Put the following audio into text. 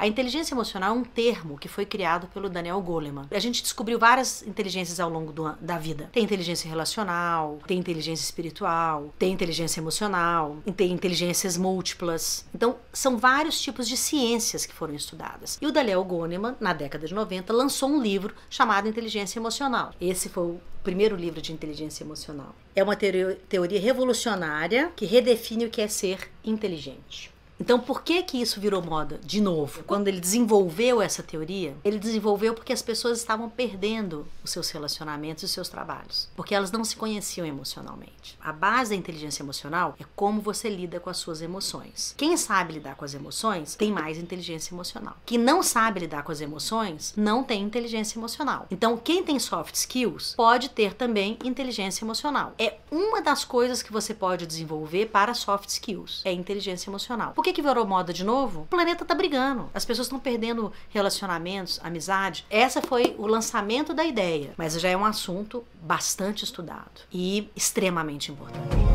A inteligência emocional é um termo que foi criado pelo Daniel Goleman. A gente descobriu várias inteligências ao longo do, da vida. Tem inteligência relacional, tem inteligência espiritual, tem inteligência emocional, tem inteligências múltiplas. Então, são vários tipos de ciências que foram estudadas. E o Daniel Goleman, na década de 90, lançou um livro chamado Inteligência Emocional. Esse foi o primeiro livro de inteligência emocional. É uma teoria revolucionária que redefine o que é ser inteligente. Então, por que que isso virou moda de novo? Quando ele desenvolveu essa teoria, ele desenvolveu porque as pessoas estavam perdendo os seus relacionamentos e os seus trabalhos, porque elas não se conheciam emocionalmente. A base da inteligência emocional é como você lida com as suas emoções. Quem sabe lidar com as emoções tem mais inteligência emocional. Quem não sabe lidar com as emoções não tem inteligência emocional. Então, quem tem soft skills pode ter também inteligência emocional. É uma das coisas que você pode desenvolver para soft skills, é inteligência emocional. Que, que virou moda de novo? O planeta tá brigando. As pessoas estão perdendo relacionamentos, amizade. Essa foi o lançamento da ideia, mas já é um assunto bastante estudado e extremamente importante.